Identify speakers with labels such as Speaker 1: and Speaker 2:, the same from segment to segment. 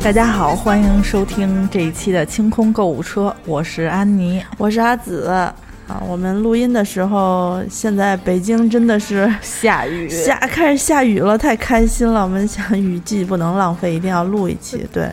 Speaker 1: 大家好，欢迎收听这一期的清空购物车，我是安妮。
Speaker 2: 我是阿紫啊。我们录音的时候，现在北京真的是
Speaker 1: 下雨，
Speaker 2: 下开始下雨了，太开心了。我们想雨季不能浪费，一定要录一期。对，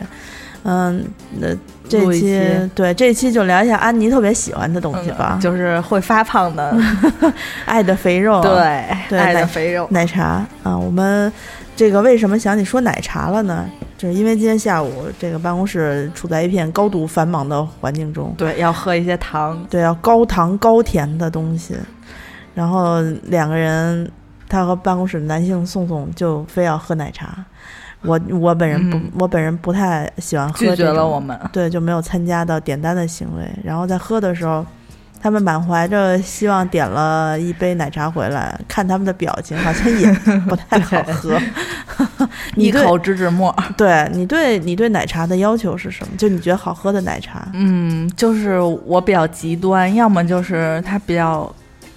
Speaker 2: 嗯，那这期
Speaker 1: 期
Speaker 2: 对这期就聊一下安妮特别喜欢的东西吧，
Speaker 1: 就是会发胖的，
Speaker 2: 爱的肥肉，
Speaker 1: 对，
Speaker 2: 对
Speaker 1: 爱的肥肉。
Speaker 2: 奶茶啊。我们这个为什么想起说奶茶了呢？就是因为今天下午这个办公室处在一片高度繁忙的环境中，
Speaker 1: 对，要喝一些糖，
Speaker 2: 对，要高糖高甜的东西。然后两个人，他和办公室的男性宋宋就非要喝奶茶。我我本人不，
Speaker 1: 嗯
Speaker 2: 我本人不太喜欢喝
Speaker 1: 拒绝
Speaker 2: 这种
Speaker 1: 了我们。
Speaker 2: 对，就没有参加到点单的行为。然后在喝的时候，他们满怀着希望点了一杯奶茶回来，看他们的表情好像也不太好喝。
Speaker 1: 一口芝士沫，
Speaker 2: 对你对你对奶茶的要求是什么？就你觉得好喝的奶茶？
Speaker 1: 嗯，就是我比较极端，要么就是它比较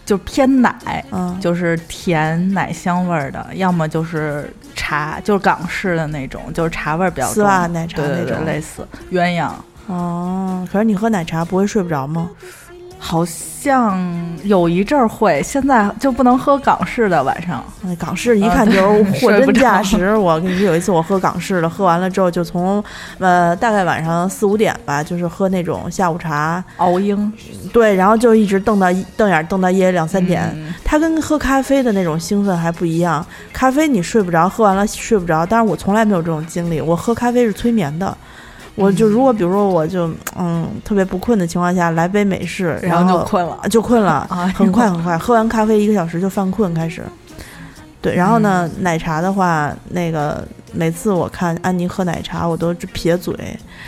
Speaker 1: 就偏奶，
Speaker 2: 嗯，
Speaker 1: 就是甜奶香味儿的，要么就是茶，就是港式的那种，就是茶味儿比较重。
Speaker 2: 丝袜奶茶
Speaker 1: 对对对，
Speaker 2: 那种。
Speaker 1: 类似鸳鸯，
Speaker 2: 哦，可是你喝奶茶不会睡不着吗？
Speaker 1: 好像有一阵儿会，现在就不能喝港式的晚上。
Speaker 2: 那港式一
Speaker 1: 啊
Speaker 2: 看就是货真价实。我跟你说，有一次我喝港式的，喝完了之后就从呃大概晚上四五点吧，就是喝那种下午茶，
Speaker 1: 熬鹰
Speaker 2: 对，然后就一直瞪到瞪眼瞪到夜里两三点。
Speaker 1: 嗯
Speaker 2: 它跟喝咖啡的那种兴奋还不一样，咖啡你睡不着，喝完了睡不着，但是我从来没有这种经历，我喝咖啡是催眠的。我就如果比如说我就嗯特别不困的情况下来杯美式，
Speaker 1: 然
Speaker 2: 后
Speaker 1: 后就困了。
Speaker 2: 就困了，
Speaker 1: 哎
Speaker 2: 很快很快，喝完咖啡一个小时就犯困开始。对，然后呢，
Speaker 1: 嗯
Speaker 2: 奶茶的话，那个每次我看安妮喝奶茶，我都撇嘴，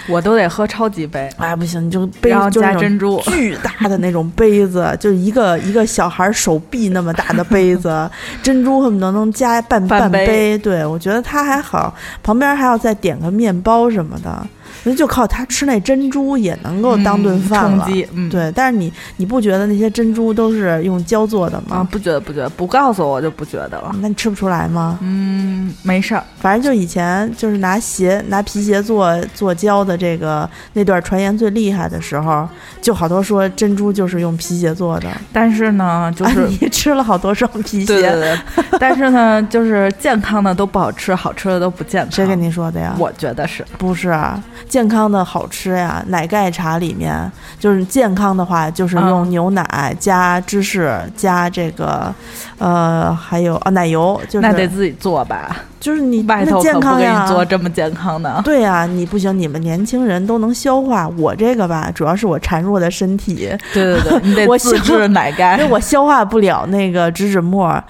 Speaker 1: 我都得喝超级杯，
Speaker 2: 哎不行，你就杯
Speaker 1: 然后
Speaker 2: 就那种
Speaker 1: 加珍珠。
Speaker 2: 巨大的那种杯子，就一个一个小孩手臂那么大的杯子，珍珠恨不得能加半
Speaker 1: 半杯
Speaker 2: 杯。对我觉得它还好，旁边还要再点个面包什么的，那就靠他吃那珍珠也能够当顿饭了。
Speaker 1: 嗯
Speaker 2: 对，但是你你不觉得那些珍珠都是用胶做的吗
Speaker 1: 啊，
Speaker 2: 吗？
Speaker 1: 不觉得不觉得，不告诉我就不觉得了。
Speaker 2: 那你吃不出来吗？
Speaker 1: 嗯，没事儿，
Speaker 2: 反正就以前就是拿鞋拿皮鞋做做胶的这个那段传言最厉害的时候，就好多说珍珠就是用皮鞋做的。
Speaker 1: 但是呢，就是
Speaker 2: 安妮吃了好多双皮鞋，
Speaker 1: 对对对，但是呢，就是健康的都不好吃，好吃的都不健康。
Speaker 2: 谁跟你说的呀？
Speaker 1: 我觉得是，
Speaker 2: 不是啊健康的好吃呀，奶盖茶里面就是健康的话，就是用
Speaker 1: 嗯
Speaker 2: 牛奶加芝士加这个，呃，还有啊奶油，就是
Speaker 1: 那得自己做吧，
Speaker 2: 就是你
Speaker 1: 外
Speaker 2: 那
Speaker 1: 头可不给
Speaker 2: 健康呀
Speaker 1: 你做这么健康的。
Speaker 2: 对呀、你不行，你们年轻人都能消化，我这个吧，主要是我孱弱的身体，
Speaker 1: 对对对，你得
Speaker 2: 我
Speaker 1: 自
Speaker 2: 想
Speaker 1: 制奶盖
Speaker 2: 因为。我消化不了那个植脂末。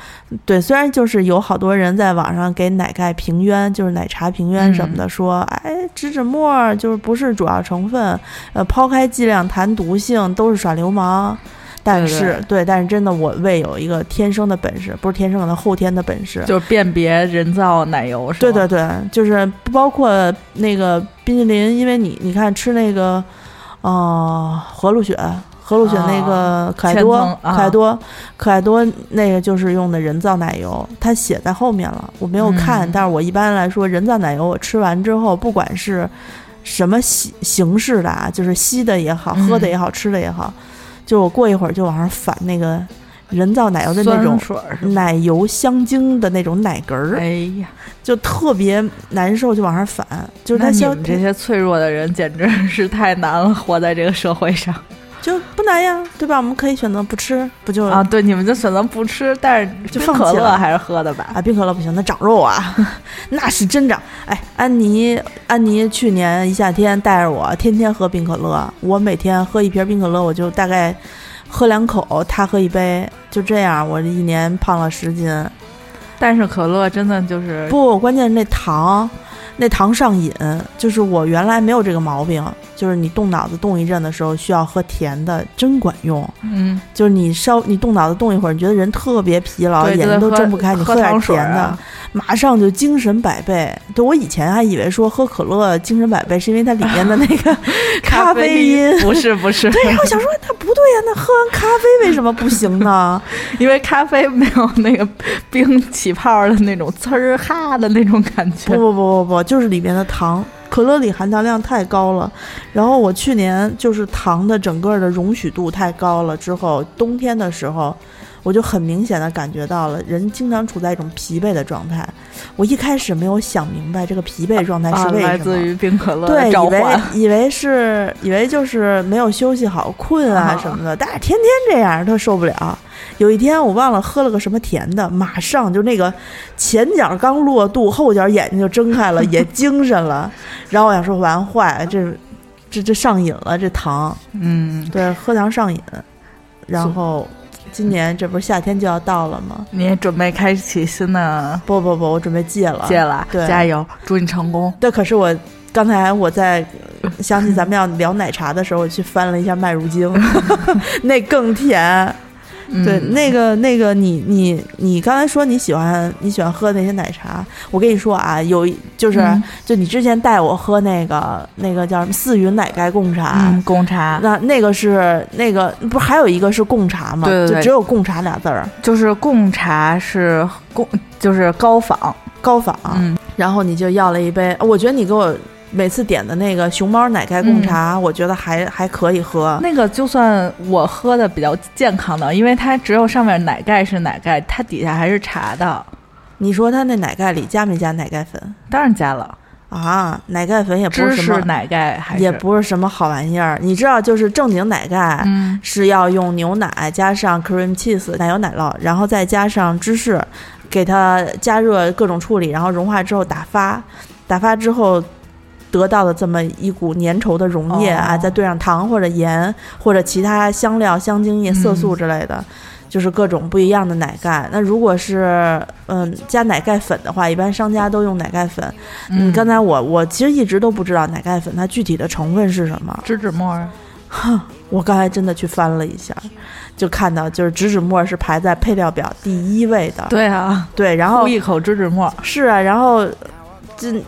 Speaker 2: 对，虽然就是有好多人在网上给奶盖平冤，就是奶茶平冤什么
Speaker 1: 嗯
Speaker 2: 的，说，哎，植脂末就是不是主要成分，呃，抛开剂量谈毒性都是耍流氓。但
Speaker 1: 对
Speaker 2: 是，对，但是真的，我胃有一个天生的本事，不是天生的，后天的本事。
Speaker 1: 就是辨别人造奶油，是吗
Speaker 2: 对对对，就是不包括那个冰淇淋，因为你你看吃那个，呃，和路雪，和路雪那个可爱多，
Speaker 1: 啊。
Speaker 2: 可爱多，可爱多那个就是用的人造奶油，它写在后面了，我没有看，
Speaker 1: 嗯。
Speaker 2: 但是我一般来说，人造奶油我吃完之后，不管是什么形形式的啊，就是吸的也好，喝的也好，吃的也好，就我过一会儿就往上反那个人造奶油的那种。奶油香精的那种奶嗝儿，
Speaker 1: 哎呀，
Speaker 2: 就特别难受，就往上反，就是
Speaker 1: 你们这些脆弱的人简直是太难了，活在这个社会上
Speaker 2: 就不难呀，对吧？我们可以选择不吃，不就
Speaker 1: 啊！对，你们就选择不吃，但是
Speaker 2: 就
Speaker 1: 冰
Speaker 2: 放弃了
Speaker 1: 可乐还是喝的吧？
Speaker 2: 啊，冰可乐不行，那长肉啊，那是真长。哎，安妮，安妮去年一夏天带着我天天喝冰可乐，我每天喝一瓶冰可乐，我就大概喝两口，她喝一杯，就这样，我这一年胖了十斤。
Speaker 1: 但是可乐真的就是
Speaker 2: 不，关键是那糖，那糖上瘾，就是我原来没有这个毛病，就是你动脑子动一阵的时候需要喝甜的，真管用。
Speaker 1: 嗯，
Speaker 2: 就是你稍你动脑子动一会儿，你觉得人特别疲劳，眼睛都睁不开，你
Speaker 1: 喝点
Speaker 2: 甜的，
Speaker 1: 啊
Speaker 2: 马上就精神百倍。对我以前还以为说喝可乐精神百倍是因为它里面的那个 咖啡因。
Speaker 1: 不是不是，
Speaker 2: 对，然后想说那不对呀，那喝完咖啡为什么不行呢？
Speaker 1: 因为咖啡没有那个冰起泡的那种呲儿哈的那种感觉。
Speaker 2: 不不不不不，就是里面的糖，可乐里含糖量太高了。然后我去年就是糖的整个的容许度太高了，之后冬天的时候，我就很明显的感觉到了，人经常处在一种疲惫的状态。我一开始没有想明白这个疲惫状态是
Speaker 1: 啊，
Speaker 2: 为什么。
Speaker 1: 来自于冰可乐
Speaker 2: 对，以为。以为是以为就是没有休息好、困啊
Speaker 1: 啊
Speaker 2: 什么的，但是天天这样，他受不了。有一天我忘了喝了个什么甜的，马上就那个前脚刚落肚，后脚眼睛就睁开了，也精神了。然后我想说完坏，这这这上瘾了，这糖，
Speaker 1: 嗯，
Speaker 2: 对，喝糖上瘾。然后今年这不是夏天就要到了吗？
Speaker 1: 你也准备开启新的
Speaker 2: 不不不，我准备戒了，
Speaker 1: 戒了，
Speaker 2: 对
Speaker 1: 加油，祝你成功。
Speaker 2: 对，可是我刚才我在呃想起咱们要聊奶茶的时候，我去翻了一下麦乳精，那更甜。对，
Speaker 1: 嗯
Speaker 2: 那个那个你你你刚才说你喜欢你喜欢喝那些奶茶，我跟你说啊，有就是、
Speaker 1: 嗯
Speaker 2: 就你之前带我喝那个那个叫什么四云奶盖贡茶。
Speaker 1: 嗯，贡茶
Speaker 2: 那那个是那个不是还有一个是贡茶吗？
Speaker 1: 对对对
Speaker 2: 就只有贡茶俩字儿，
Speaker 1: 就是贡茶是贡，就是高仿。
Speaker 2: 高仿。
Speaker 1: 嗯，
Speaker 2: 然后你就要了一杯，我觉得你给我每次点的那个熊猫奶盖贡茶，我觉得还还可以喝。
Speaker 1: 那个就算我喝的比较健康的，因为它只有上面奶盖是奶盖，它底下还是茶的。
Speaker 2: 你说它那奶盖里加没加奶盖粉
Speaker 1: 当然加了
Speaker 2: 啊？奶盖粉也不是什么，
Speaker 1: 奶盖，还是
Speaker 2: 也不是什么好玩意儿。你知道，就是正经奶盖。
Speaker 1: 嗯
Speaker 2: 是要用牛奶加上 cream cheese 奶油奶酪，然后再加上芝士，给它加热各种处理，然后融化之后打发，打发之后得到的这么一股粘稠的溶液啊，
Speaker 1: 哦
Speaker 2: 再兑上糖或者盐或者其他香料、香精液、色素之类的。就是各种不一样的奶盖。那如果是嗯加奶盖粉的话，一般商家都用奶盖粉。嗯，刚才我我其实一直都不知道奶盖粉它具体的成分是什么。
Speaker 1: 植脂末。哼，
Speaker 2: 我刚才真的去翻了一下，就看到就是植脂末是排在配料表第一位的。
Speaker 1: 对啊，
Speaker 2: 对，然后
Speaker 1: 一口植脂末，
Speaker 2: 是啊，然后这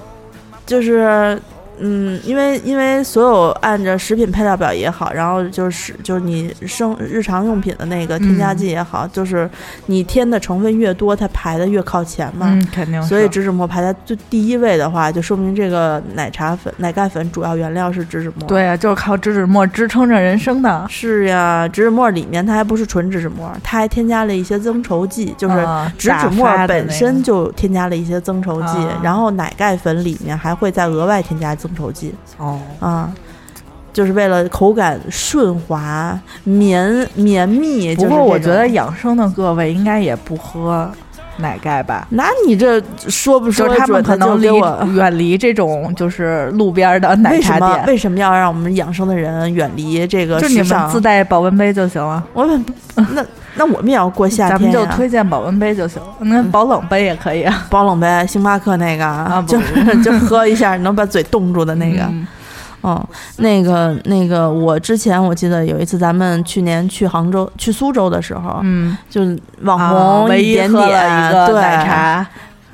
Speaker 2: 就是嗯，因为因为所有按着食品配料表也好，然后就是就是你生日常用品的那个添加剂也好，就是你添的成分越多，它排的越靠前嘛。
Speaker 1: 嗯，肯定。
Speaker 2: 所以植脂末排在最第一位的话，就说明这个奶茶粉、奶盖粉主要原料是植脂末。
Speaker 1: 对啊，就是靠植脂末支撑着人生的，
Speaker 2: 是呀，植脂末里面它还不是纯植脂末，它还添加了一些增稠剂，就是
Speaker 1: 啊
Speaker 2: 植脂末本身就添加了一些增稠剂，
Speaker 1: 啊
Speaker 2: 然后奶盖粉里面还会再额外添加增稠剂
Speaker 1: 哦，
Speaker 2: 啊。就是为了口感顺滑、绵绵密。
Speaker 1: 不过我觉得，养生的各位应该也不喝奶盖吧。
Speaker 2: 那你这说不说
Speaker 1: 就是他们可能离
Speaker 2: 我
Speaker 1: 远离这种就是路边的奶
Speaker 2: 为什么
Speaker 1: 茶店，
Speaker 2: 为什么要让我们养生的人远离这个
Speaker 1: 就你们？自带保温杯就行了。
Speaker 2: 我们那那我们也要过夏天
Speaker 1: 咱们就。推荐保温杯就行，那保冷杯也可以啊。
Speaker 2: 保冷杯，星巴克那个，
Speaker 1: 啊
Speaker 2: 就是 就喝一下能把嘴冻住的那个。
Speaker 1: 嗯
Speaker 2: 嗯，那个那个，我之前我记得有一次咱们去年去杭州、去苏州的时候，
Speaker 1: 嗯，
Speaker 2: 就网
Speaker 1: 啊
Speaker 2: 红
Speaker 1: 一
Speaker 2: 点点、
Speaker 1: 了一个
Speaker 2: 对
Speaker 1: 奶茶，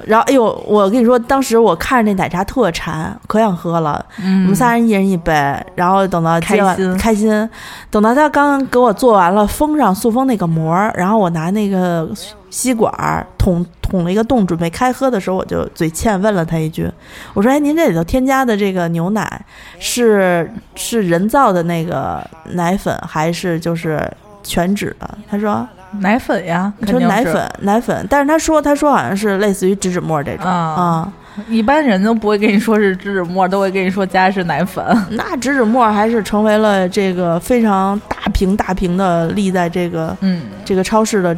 Speaker 2: 然后哎呦，我跟你说，当时我看着那奶茶特馋，可想喝了。
Speaker 1: 嗯，
Speaker 2: 我们仨人一人一杯，然后等到接完
Speaker 1: 开心
Speaker 2: 开心，等到他刚给我做完了封上塑封那个膜儿，然后我拿那个吸管儿捅捅了一个洞，准备开喝的时候，我就嘴欠问了他一句，我说：“哎，您这里头添加的这个牛奶是是人造的那个奶粉，还是就是全脂的？”他说
Speaker 1: 奶粉呀，：“
Speaker 2: 你
Speaker 1: 肯定是
Speaker 2: 说奶粉，奶粉。”但是他说他说好像是类似于植脂末这种
Speaker 1: 啊
Speaker 2: 啊。
Speaker 1: 一般人都不会跟你说是植脂末，都会跟你说加的是奶粉。
Speaker 2: 那植脂末还是成为了这个非常大瓶大瓶的立在这个
Speaker 1: 嗯，
Speaker 2: 这个超市的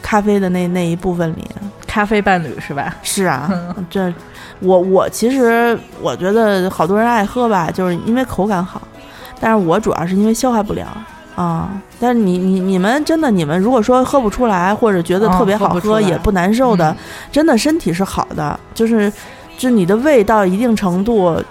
Speaker 2: 咖啡的那那一部分里。
Speaker 1: 咖啡伴侣是吧？
Speaker 2: 是啊，这我我其实我觉得好多人爱喝吧，就是因为口感好，但是我主要是因为消化不了。啊、但是你你你们真的，你们如果说喝不出来，或者觉得
Speaker 1: 嗯
Speaker 2: 特别好喝、
Speaker 1: 喝不
Speaker 2: 也不难受的，
Speaker 1: 嗯。
Speaker 2: 真的身体是好的，就是就你的胃到一定程度，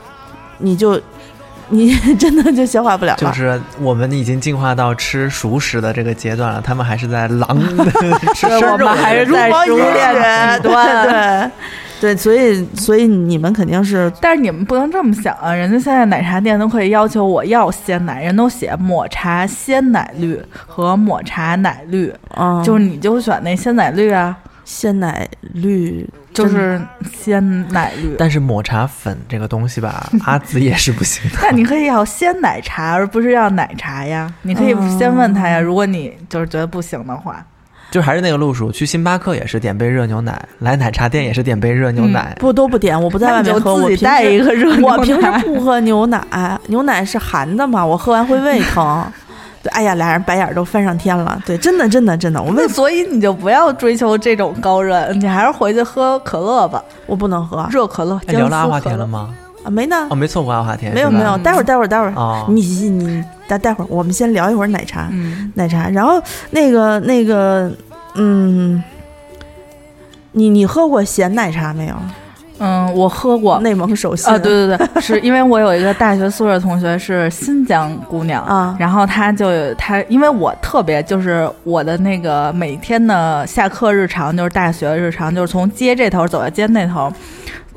Speaker 2: 你就 你真的就消化不了了。
Speaker 3: 就是我们已经进化到吃熟食的这个阶段了，他们还是在狼吃
Speaker 1: 对我们
Speaker 3: 生肉的
Speaker 1: 还是在熟练
Speaker 2: 也
Speaker 1: 的极端
Speaker 2: 对对，对，所以所以你们肯定是
Speaker 1: 但是你们不能这么想啊，人家现在奶茶店都可以要求我要鲜奶，人都写抹茶鲜奶绿和抹茶奶绿，
Speaker 2: 嗯，
Speaker 1: 就是你就选那鲜奶绿啊，
Speaker 2: 鲜奶绿，
Speaker 1: 就是鲜奶绿。
Speaker 3: 但是抹茶粉这个东西吧，阿紫也是不行的。
Speaker 1: 但你可以要鲜奶茶，而不是要奶茶呀。你可以先问他呀，如果你就是觉得不行的话，
Speaker 3: 就还是那个路数，去星巴克也是点杯热牛奶，来奶茶店也是点杯热牛奶。
Speaker 2: 不都不点，我不在外面喝，
Speaker 1: 我自己带一个热牛奶。
Speaker 2: 我平时不喝牛奶，牛奶是寒的嘛，我喝完会胃疼。对，哎呀，俩人白眼儿都翻上天了。对，真的，真的，真的，我胃
Speaker 1: 那 所以你就不要追求这种高热，你还是回去喝可乐吧，
Speaker 2: 我不能喝
Speaker 1: 热可乐。
Speaker 3: 哎聊了阿华田了吗？
Speaker 2: 啊，没呢
Speaker 3: 哦，，没错过阿华田，
Speaker 2: 没有没有，待会儿待会儿待会儿，
Speaker 3: 哦，
Speaker 2: 你你待待会儿，我们先聊一会儿奶茶，
Speaker 1: 嗯，
Speaker 2: 奶茶，然后那个那个，嗯，你你喝过咸奶茶没有？
Speaker 1: 嗯，我喝过。
Speaker 2: 内蒙手信
Speaker 1: 啊，对对对，是因为我有一个大学宿舍同学是新疆姑娘，
Speaker 2: 啊
Speaker 1: 然后她就有她，因为我特别就是我的那个每天的下课日常就是大学日常，就是从街这头走到街那头，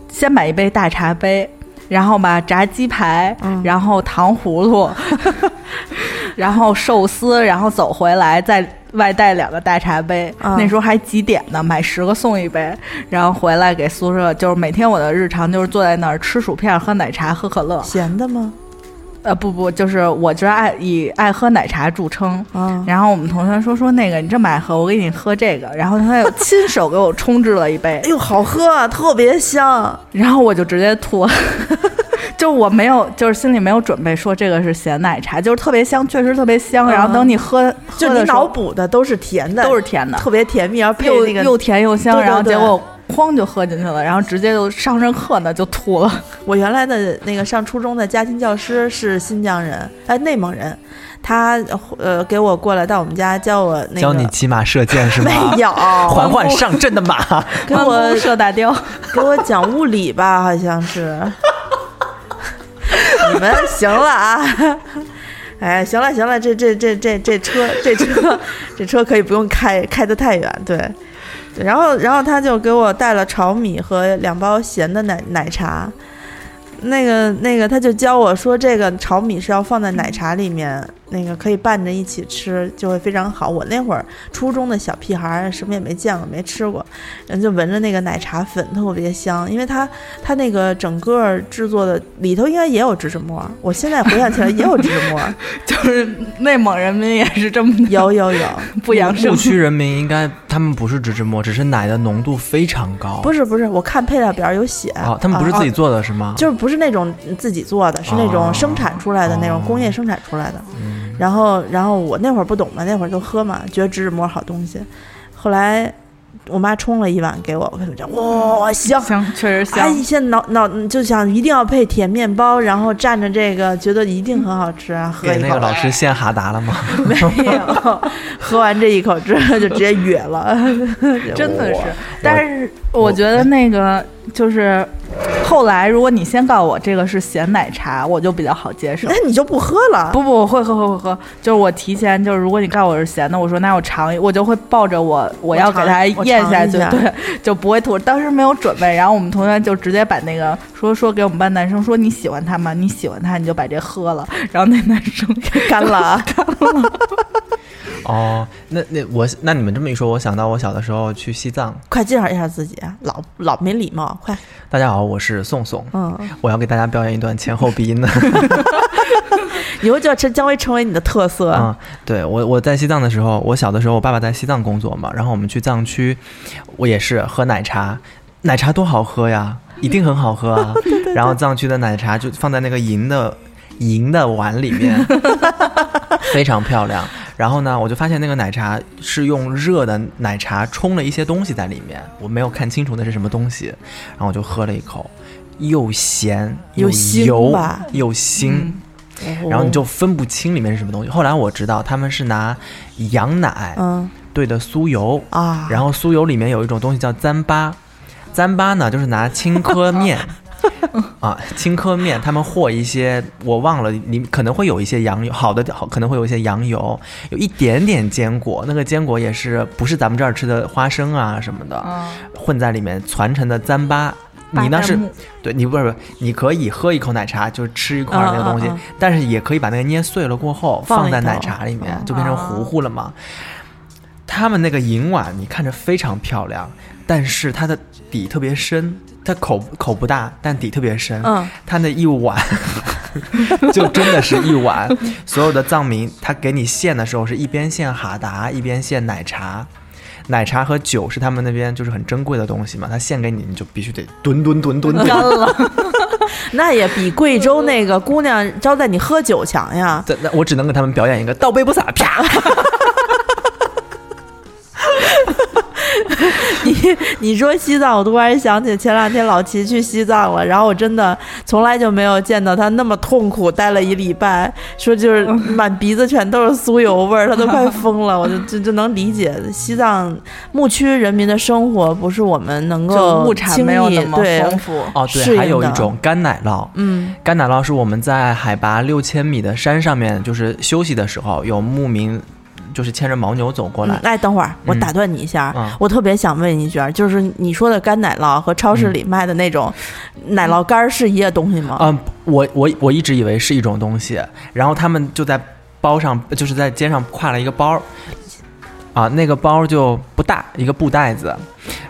Speaker 1: 先买一杯大茶杯，然后吧炸鸡排，
Speaker 2: 嗯
Speaker 1: 然后糖葫芦，然后寿司，然后走回来再外带两个大茶杯。
Speaker 2: 嗯
Speaker 1: 那时候还几点呢，买十个送一杯，然后回来给宿舍，就是每天我的日常就是坐在那儿吃薯片、喝奶茶、喝可乐。
Speaker 2: 咸的吗？
Speaker 1: 呃，不不，就是我就是爱以爱喝奶茶著称。
Speaker 2: 啊，
Speaker 1: 然后我们同学说说那个你这么爱喝，我给你喝这个，然后他又 亲手给我冲制了一杯
Speaker 2: 哎，呦，好喝啊，特别香。
Speaker 1: 然后我就直接吐了。就我没有，就是心里没有准备说这个是咸奶茶，就是特别香，确实特别香。然后等你喝，
Speaker 2: 就你脑补的都是甜的，
Speaker 1: 都是甜的，
Speaker 2: 特别甜蜜，然后配那个
Speaker 1: 又又甜又香，
Speaker 2: 对对对
Speaker 1: 然后结果哐就喝进去了，然后直接就上着课呢就吐了。
Speaker 2: 我原来的那个上初中的家庭教师是新疆人，哎，内蒙人，他呃给我过来到我们家教我那个
Speaker 3: 教你骑马射箭是吗？
Speaker 2: 没有，
Speaker 3: 缓缓上阵的马，
Speaker 2: 给我
Speaker 1: 射大雕，
Speaker 2: 给我讲物理吧，好像是。你们行了啊！哎，行了行了，这这这这这车这车这车可以不用开开得太远，对。对然后然后他就给我带了炒米和两包咸的奶奶茶。那个那个，他就教我说，这个炒米是要放在奶茶里面，那个可以拌着一起吃，就会非常好。我那会儿初中的小屁孩儿，什么也没见过，没吃过，然后就闻着那个奶茶粉特别香，因为它它那个整个制作的里头应该也有植脂末，我现在回想起来也有植脂末，
Speaker 1: 就是内蒙人民也是这么
Speaker 2: 有有有，
Speaker 1: 不养生
Speaker 3: 牧。区人民应该他们不是植脂末，只是奶的浓度非常高。
Speaker 2: 不是不是，我看配料表有写，
Speaker 3: 哦，他们不是
Speaker 2: 啊
Speaker 3: 自己做的是吗？
Speaker 2: 就是不是那种自己做的，是那种生产出来的那种
Speaker 3: 哦
Speaker 2: 工业生产出来的。
Speaker 3: 嗯
Speaker 2: 然后，然后我那会儿不懂嘛，那会儿就喝嘛，觉得植脂末好东西。后来我妈冲了一碗给我，我跟你讲，哇，香！
Speaker 1: 香，确实
Speaker 2: 哎，
Speaker 1: 香。
Speaker 2: 现在脑脑就想一定要配甜面包，然后蘸着这个，觉得一定很好吃啊！喝一口
Speaker 3: 给那个，老师献哈达了吗？
Speaker 2: 没有，喝完这一口之后就直接哕了，
Speaker 1: 真的是，但是我觉得那个就是后来，如果你先告诉我这个是咸奶茶，我就比较好接受
Speaker 2: 那。你就不喝了？
Speaker 1: 不不，我会喝会会喝，就是我提前就是，如果你告诉我是咸的，我说那我尝一，我就会抱着我我要给它咽下去，对，就不会吐。当时没有准备，然后我们同学就直接把那个说说给我们班男生说你喜欢他吗？你喜欢他你就把这喝了，然后那男生
Speaker 2: 干了啊！
Speaker 3: 哦，那那我那你们这么一说，我想到我小的时候去西藏。
Speaker 2: 快介绍一下自己，啊，老老没礼貌，快，
Speaker 3: 大家好，我是宋宋，
Speaker 2: 嗯，
Speaker 3: 我要给大家表演一段前后鼻音的。
Speaker 2: 以后就要成将会成为你的特色。
Speaker 3: 嗯，对我我在西藏的时候，我小的时候，我爸爸在西藏工作嘛，然后我们去藏区，我也是喝奶茶，奶茶多好喝呀，一定很好喝啊。然后藏区的奶茶就放在那个银的银的碗里面，非常漂亮。然后呢，我就发现那个奶茶是用热的奶茶冲了一些东西在里面，我没有看清楚那是什么东西，然后我就喝了一口，又咸
Speaker 2: 又
Speaker 3: 油又腥。
Speaker 1: 嗯。
Speaker 3: 然后你就分不清里面是什么东西。后来我知道他们是拿羊奶
Speaker 2: 嗯。
Speaker 3: 兑的酥油，
Speaker 2: 啊，
Speaker 3: 然后酥油里面有一种东西叫糌粑，糌粑呢就是拿青稞面 啊，青稞面他们和一些我忘了，你可能会有一些羊油，好的好可能会有一些羊油，有一点点坚果，那个坚果也是不是咱们这儿吃的花生啊什么的，
Speaker 1: 嗯，
Speaker 3: 混在里面传承的糌粑。你那是对你不是不是，你可以喝一口奶茶，就是吃一块儿那个东西，但是也可以把那个捏碎了过后
Speaker 2: 放
Speaker 3: 在奶茶里面，
Speaker 2: 嗯。
Speaker 3: 就变成糊糊了嘛。他们那个银碗你看着非常漂亮，但是它的底特别深，它口口不大，但底特别深。
Speaker 2: 嗯，
Speaker 3: 它那一碗 就真的是一碗，所有的藏民他给你献的时候是一边献哈达，一边献奶茶。奶茶和酒是他们那边就是很珍贵的东西嘛，他献给你，你就必须得吨吨吨吨吨。
Speaker 1: 干了，
Speaker 2: 那也比贵州那个姑娘招待你喝酒强呀。
Speaker 3: 这那我只能给他们表演一个倒杯不洒，啪！
Speaker 2: 你你说西藏，我突然想起前两天老齐去西藏了，然后我真的从来就没有见到他那么痛苦，待了一礼拜，说就是满鼻子全都是酥油味儿，他都快 疯了。我就就就能理解西藏牧区人民的生活不是我们能够
Speaker 1: 物产
Speaker 2: 轻
Speaker 1: 没有那么
Speaker 2: 易对
Speaker 1: 丰富。
Speaker 3: 哦，对，还有一种干奶酪。
Speaker 2: 嗯
Speaker 3: 干奶酪是我们在海拔六千米的山上面，就是休息的时候，有牧民就是牵着牦牛走过来。
Speaker 2: 嗯哎，等会儿我
Speaker 3: 嗯
Speaker 2: 打断你一下，
Speaker 3: 嗯
Speaker 2: 我特别想问一句，就是你说的干奶酪和超市里卖的那种奶酪干儿是一个东西吗？
Speaker 3: 嗯，我我我一直以为是一种东西，然后他们就在包上，就是在肩上挎了一个包，啊，那个包就不大，一个布袋子，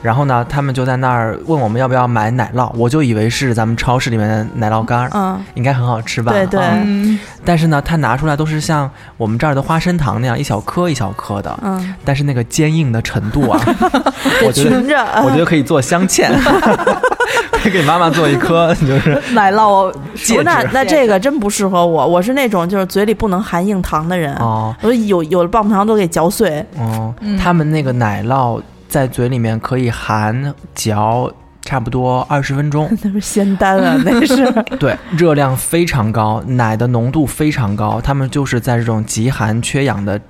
Speaker 3: 然后呢，他们就在那儿问我们要不要买奶酪，我就以为是咱们超市里面的奶酪干儿，
Speaker 2: 嗯，
Speaker 3: 应该很好吃吧？
Speaker 2: 对对。
Speaker 3: 啊。
Speaker 1: 嗯，
Speaker 3: 但是呢，他拿出来都是像我们这儿的花生糖那样一小颗一小颗的，
Speaker 2: 嗯，
Speaker 3: 但是那个坚硬的程度啊，我觉得，我觉得可以做镶嵌，给妈妈做一颗，就是
Speaker 1: 奶酪
Speaker 3: 戒
Speaker 2: 那那这个真不适合我，我是那种就是嘴里不能含硬糖的人，
Speaker 3: 哦。
Speaker 2: 我有有的棒棒糖都给嚼碎。
Speaker 3: 哦，
Speaker 1: 嗯。
Speaker 3: 他们那个奶酪在嘴里面可以含嚼差不多二十分钟，
Speaker 2: 那是仙丹啊，那是。
Speaker 3: 对，热量非常高，奶的浓度非常高，他们就是在这种极寒缺氧的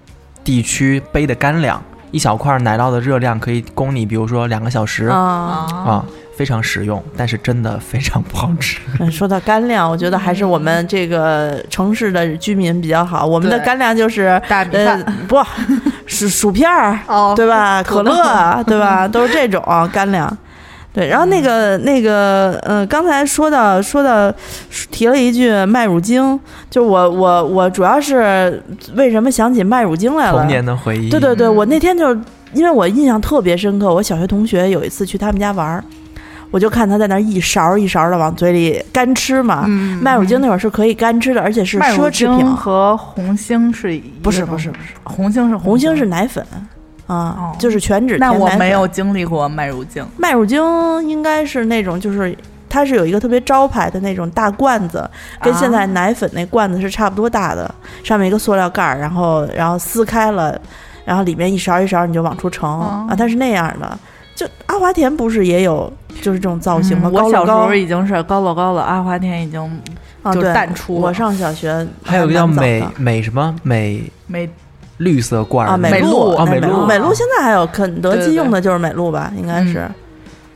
Speaker 3: 地区背的干粮，一小块奶酪的热量可以供你，比如说两个小时。啊。
Speaker 2: 啊，
Speaker 3: 非常实用，但是真的非常不好吃。
Speaker 2: 嗯说到干粮，我觉得还是我们这个城市的居民比较好。我们的干粮就是
Speaker 1: 大米
Speaker 2: 呃
Speaker 1: 饭，
Speaker 2: 不 薯薯片儿，
Speaker 1: 哦
Speaker 2: 对吧？可
Speaker 1: 可乐
Speaker 2: 乐，对吧？都是这种干粮。对，然后那个那个，呃，刚才说到说到提了一句麦乳精，就我我我主要是为什么想起麦乳精来了？
Speaker 3: 童年的回忆，
Speaker 2: 对对对，
Speaker 1: 嗯
Speaker 2: 我那天就是因为我印象特别深刻，我小学同学有一次去他们家玩儿，我就看他在那儿一勺一勺的往嘴里干吃嘛。
Speaker 1: 嗯
Speaker 2: 麦乳精那会儿是可以干吃的，而且是奢侈品。
Speaker 1: 和红星是一
Speaker 2: 不是不是不是，
Speaker 1: 红星是
Speaker 2: 红星是奶粉啊
Speaker 1: 哦，
Speaker 2: 就是全脂甜
Speaker 1: 那我
Speaker 2: 奶粉
Speaker 1: 没有经历过麦乳精，
Speaker 2: 麦乳精应该是那种就是。它是有一个特别招牌的那种大罐子，跟现在奶粉那罐子是差不多大的，上面一个塑料盖儿，然后然后撕开了，然后里面一勺一勺你就往出盛、
Speaker 1: 哦
Speaker 2: 啊，它是那样的。就阿华田不是也有就是这种造型吗？
Speaker 1: 嗯我小时候已经是高乐高了，阿华田已经
Speaker 2: 啊，
Speaker 1: 就淡出了。
Speaker 2: 我上小学
Speaker 3: 还有一个叫美美什么？美
Speaker 1: 美
Speaker 3: 绿色罐
Speaker 2: 啊，
Speaker 1: 美露
Speaker 2: 露，
Speaker 3: 哦美
Speaker 2: 露，美露现在还有肯德基用的就是美露吧？应该是。
Speaker 1: 嗯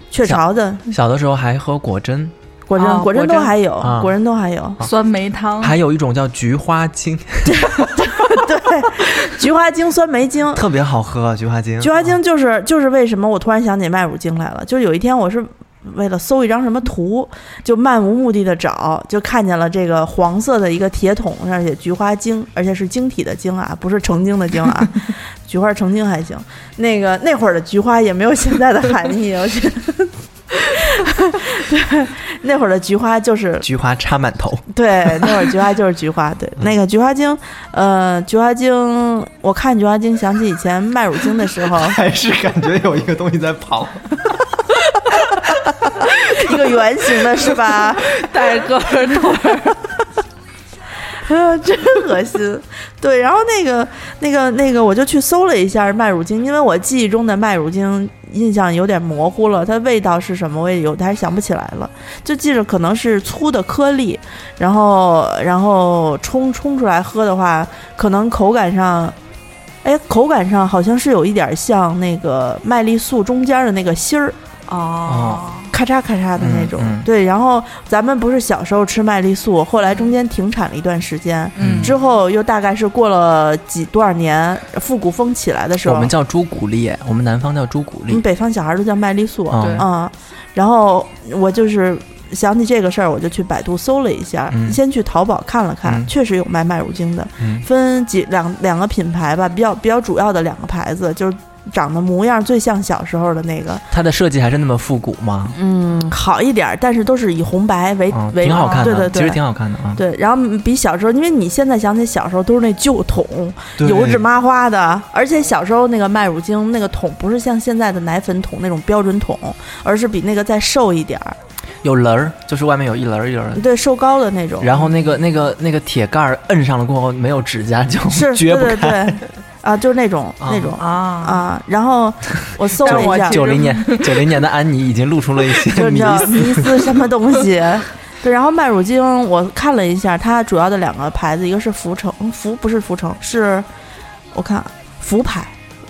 Speaker 2: 雀巢的。
Speaker 3: 小的时候还喝果珍，
Speaker 2: 果珍，
Speaker 1: 啊
Speaker 2: 果珍。都还有
Speaker 3: 啊，
Speaker 2: 果珍都还有。
Speaker 1: 酸梅汤，
Speaker 3: 还有一种叫菊花精，
Speaker 2: 对，菊花精、酸梅精，
Speaker 3: 特别好喝，菊花精。
Speaker 2: 菊花精就是就是为什么我突然想起麦乳精来了，就是有一天我是。为了搜一张什么图，就漫无目的的找，就看见了这个黄色的一个铁桶，上写菊花精，而且是晶体的晶啊，不是成精的精啊。菊花成精还行，那个那会儿的菊花也没有现在的含义，我觉得。对，那会儿的菊花就是
Speaker 3: 菊花插满头，
Speaker 2: 对，那会儿菊花就是菊花。对，那个菊花精，呃，菊花精，我看菊花精想起以前卖乳精的时候，
Speaker 3: 还是感觉有一个东西在跑。
Speaker 2: 一个圆形的是吧？
Speaker 1: 带个儿腿儿，
Speaker 2: 真恶心。对，然后那个、那个、那个，我就去搜了一下麦乳精，因为我记忆中的麦乳精印象有点模糊了，它味道是什么我也有点想不起来了，就记着可能是粗的颗粒，然后然后冲冲出来喝的话，可能口感上。哎，口感上好像是有一点像那个麦丽素中间的那个芯儿，
Speaker 1: 哦，
Speaker 2: 咔嚓咔嚓的那种。
Speaker 3: 嗯嗯
Speaker 2: 对，然后咱们不是小时候吃麦丽素，后来中间停产了一段时间，
Speaker 1: 嗯。
Speaker 2: 之后又大概是过了几多少年，复古风起来的时候，
Speaker 3: 我们叫朱古力，我们南方叫朱古力。
Speaker 2: 我们北方小孩都叫麦丽素。
Speaker 3: 嗯
Speaker 1: 对
Speaker 2: 嗯，然后我就是想起这个事儿，我就去百度搜了一下，
Speaker 3: 嗯。
Speaker 2: 先去淘宝看了看，
Speaker 3: 嗯。
Speaker 2: 确实有卖麦乳精的，
Speaker 3: 嗯。
Speaker 2: 分几两两个品牌吧，比较比较主要的两个牌子，就是长得模样最像小时候的那个，
Speaker 3: 它的设计还是那么复古吗？
Speaker 2: 嗯，好一点儿，但是都是以红白为、
Speaker 3: 嗯，
Speaker 2: 为
Speaker 3: 挺好看的，
Speaker 2: 对对对。
Speaker 3: 其实挺好看的啊。
Speaker 2: 对，然后比小时候，因为你现在想起小时候都是那旧桶，
Speaker 3: 对
Speaker 2: 油脂麻花的，而且小时候那个麦乳精那个桶不是像现在的奶粉桶那种标准桶，而是比那个再瘦一点儿，
Speaker 3: 有棱儿，就是外面有一棱儿一棱儿。
Speaker 2: 对，瘦高的那种。
Speaker 3: 然后那个那个那个铁盖儿摁上了过后，没有指甲就
Speaker 2: 是，
Speaker 3: 撅不
Speaker 2: 对对
Speaker 3: 开。
Speaker 2: 对，啊，就是那种
Speaker 3: 啊
Speaker 2: 那种
Speaker 1: 啊，
Speaker 2: 啊。然后我搜了一下，
Speaker 3: 九零年 九零年的安妮已经露出了一些
Speaker 2: 就
Speaker 3: 迷思。
Speaker 2: 叫迷思 什么东西。对，然后麦乳精我看了一下，它主要的两个牌子，一个是福成，福不是福成，是我看福牌，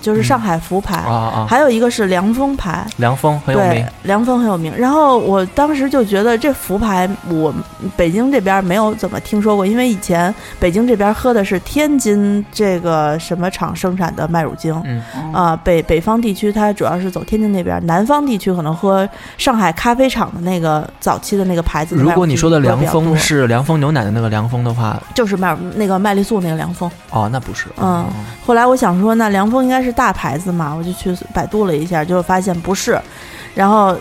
Speaker 2: 就是上海福牌，
Speaker 3: 啊啊！
Speaker 2: 还有一个是凉风牌，
Speaker 3: 凉风很有名，，
Speaker 2: 凉风很有名。然后我当时就觉得这福牌，我北京这边没有怎么听说过，因为以前北京这边喝的是天津这个什么厂生产的麦乳精。
Speaker 3: 嗯，
Speaker 2: 啊、北北方地区它主要是走天津那边，南方地区可能喝上海咖啡厂的那个早期的那个牌子。
Speaker 3: 如果你说的凉风是凉风牛奶的那个凉风的话，
Speaker 2: 就是麦那个麦丽素那个凉风，
Speaker 3: 哦，那不是。
Speaker 2: 嗯后来我想说，那凉风应该是大牌子嘛，我就去百度了一下，就发现不是。然后